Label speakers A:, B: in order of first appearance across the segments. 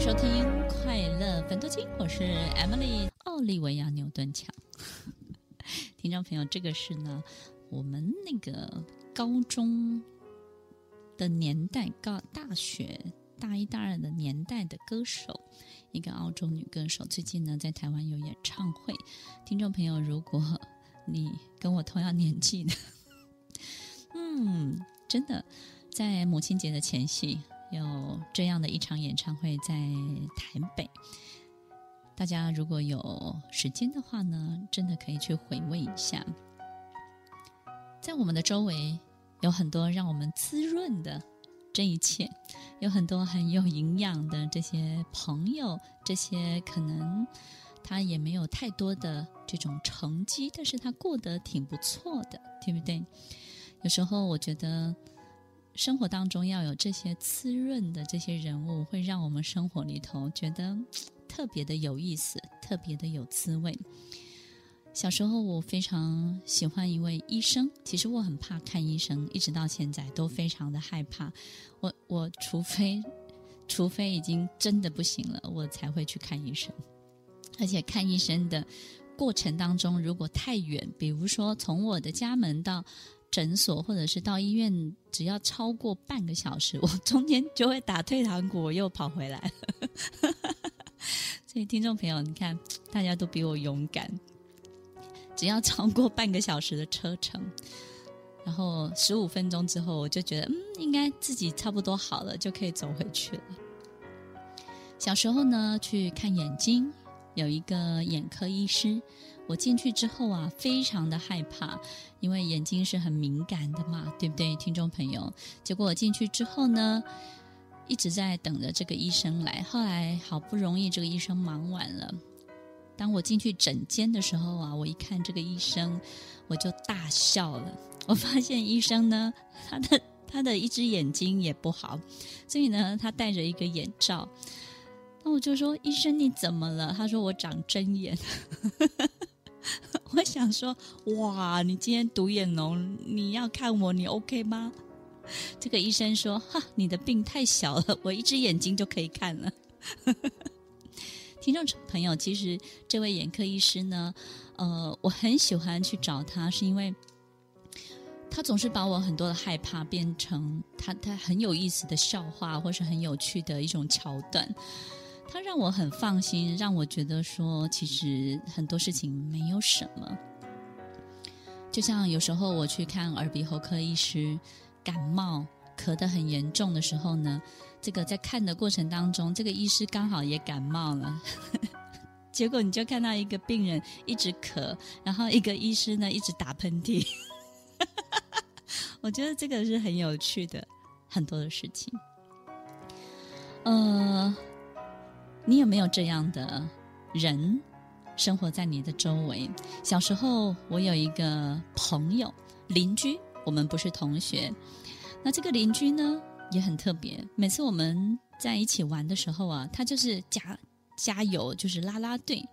A: 收听《快乐芬多金》，我是 Emily 奥利维亚·牛顿强。听众朋友，这个是呢，我们那个高中的年代，高大学大一、大二的年代的歌手，一个澳洲女歌手，最近呢在台湾有演唱会。听众朋友，如果你跟我同样年纪的，嗯，真的在母亲节的前夕。有这样的一场演唱会在台北，大家如果有时间的话呢，真的可以去回味一下。在我们的周围有很多让我们滋润的这一切，有很多很有营养的这些朋友，这些可能他也没有太多的这种成绩，但是他过得挺不错的，对不对？有时候我觉得。生活当中要有这些滋润的这些人物，会让我们生活里头觉得特别的有意思，特别的有滋味。小时候我非常喜欢一位医生，其实我很怕看医生，一直到现在都非常的害怕。我我除非除非已经真的不行了，我才会去看医生。而且看医生的过程当中，如果太远，比如说从我的家门到。诊所或者是到医院，只要超过半个小时，我中间就会打退堂鼓，我又跑回来了。所以听众朋友，你看，大家都比我勇敢。只要超过半个小时的车程，然后十五分钟之后，我就觉得，嗯，应该自己差不多好了，就可以走回去了。小时候呢，去看眼睛，有一个眼科医师。我进去之后啊，非常的害怕，因为眼睛是很敏感的嘛，对不对，听众朋友？结果我进去之后呢，一直在等着这个医生来。后来好不容易这个医生忙完了，当我进去诊间的时候啊，我一看这个医生，我就大笑了。我发现医生呢，他的他的一只眼睛也不好，所以呢，他戴着一个眼罩。那我就说：“医生，你怎么了？”他说：“我长针眼。” 我想说，哇，你今天独眼龙，你要看我，你 OK 吗？这个医生说，哈，你的病太小了，我一只眼睛就可以看了。听众朋友，其实这位眼科医师呢，呃，我很喜欢去找他，是因为他总是把我很多的害怕变成他他很有意思的笑话，或是很有趣的一种桥段。他让我很放心，让我觉得说，其实很多事情没有什么。就像有时候我去看耳鼻喉科医师，感冒咳得很严重的时候呢，这个在看的过程当中，这个医师刚好也感冒了，结果你就看到一个病人一直咳，然后一个医师呢一直打喷嚏。我觉得这个是很有趣的，很多的事情。呃。你有没有这样的人生活在你的周围？小时候，我有一个朋友邻居，我们不是同学。那这个邻居呢，也很特别。每次我们在一起玩的时候啊，他就是加加油，就是啦啦队。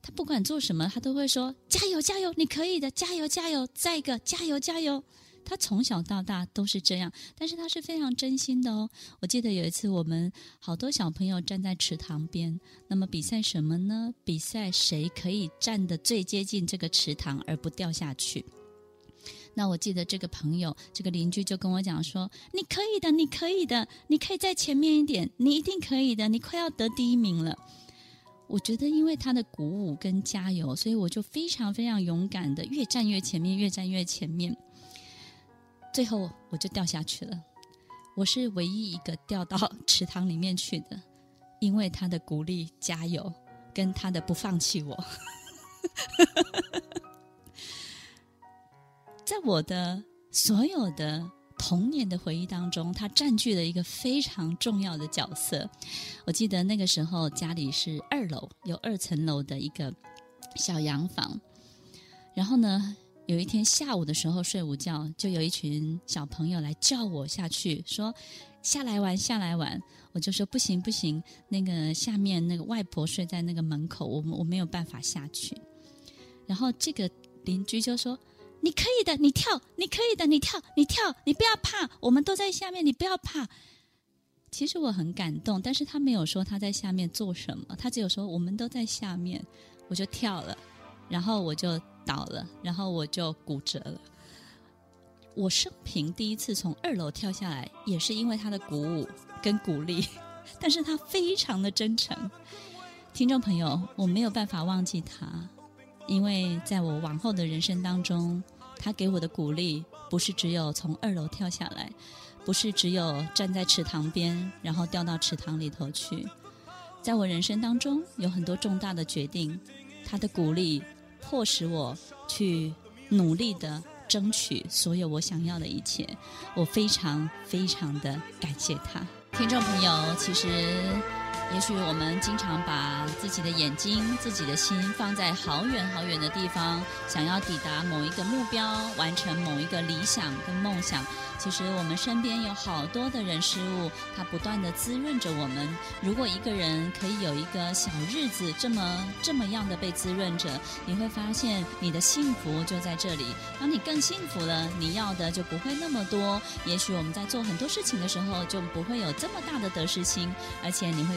A: 他不管做什么，他都会说：“加油，加油，你可以的！加油，加油！再一个，加油，加油！”他从小到大都是这样，但是他是非常真心的哦。我记得有一次，我们好多小朋友站在池塘边，那么比赛什么呢？比赛谁可以站得最接近这个池塘而不掉下去。那我记得这个朋友，这个邻居就跟我讲说：“你可以的，你可以的，你可以再前面一点，你一定可以的，你快要得第一名了。”我觉得因为他的鼓舞跟加油，所以我就非常非常勇敢的越站越前面，越站越前面。最后我就掉下去了，我是唯一一个掉到池塘里面去的，因为他的鼓励、加油，跟他的不放弃我。在我的所有的童年的回忆当中，他占据了一个非常重要的角色。我记得那个时候家里是二楼，有二层楼的一个小洋房，然后呢，有一天下午的时候睡午觉，就有一群小朋友来叫我下去，说下来玩，下来玩。我就说不行不行，那个下面那个外婆睡在那个门口，我我没有办法下去。然后这个邻居就说：“你可以的，你跳，你可以的，你跳，你跳，你不要怕，我们都在下面，你不要怕。”其实我很感动，但是他没有说他在下面做什么，他只有说我们都在下面，我就跳了，然后我就倒了，然后我就骨折了。我生平第一次从二楼跳下来，也是因为他的鼓舞跟鼓励，但是他非常的真诚。听众朋友，我没有办法忘记他，因为在我往后的人生当中，他给我的鼓励不是只有从二楼跳下来。不是只有站在池塘边，然后掉到池塘里头去。在我人生当中，有很多重大的决定，他的鼓励迫使我去努力的争取所有我想要的一切。我非常非常的感谢他。听众朋友，其实。也许我们经常把自己的眼睛、自己的心放在好远好远的地方，想要抵达某一个目标，完成某一个理想跟梦想。其实我们身边有好多的人事物，它不断地滋润着我们。如果一个人可以有一个小日子这么这么样的被滋润着，你会发现你的幸福就在这里。当你更幸福了，你要的就不会那么多。也许我们在做很多事情的时候，就不会有这么大的得失心，而且你会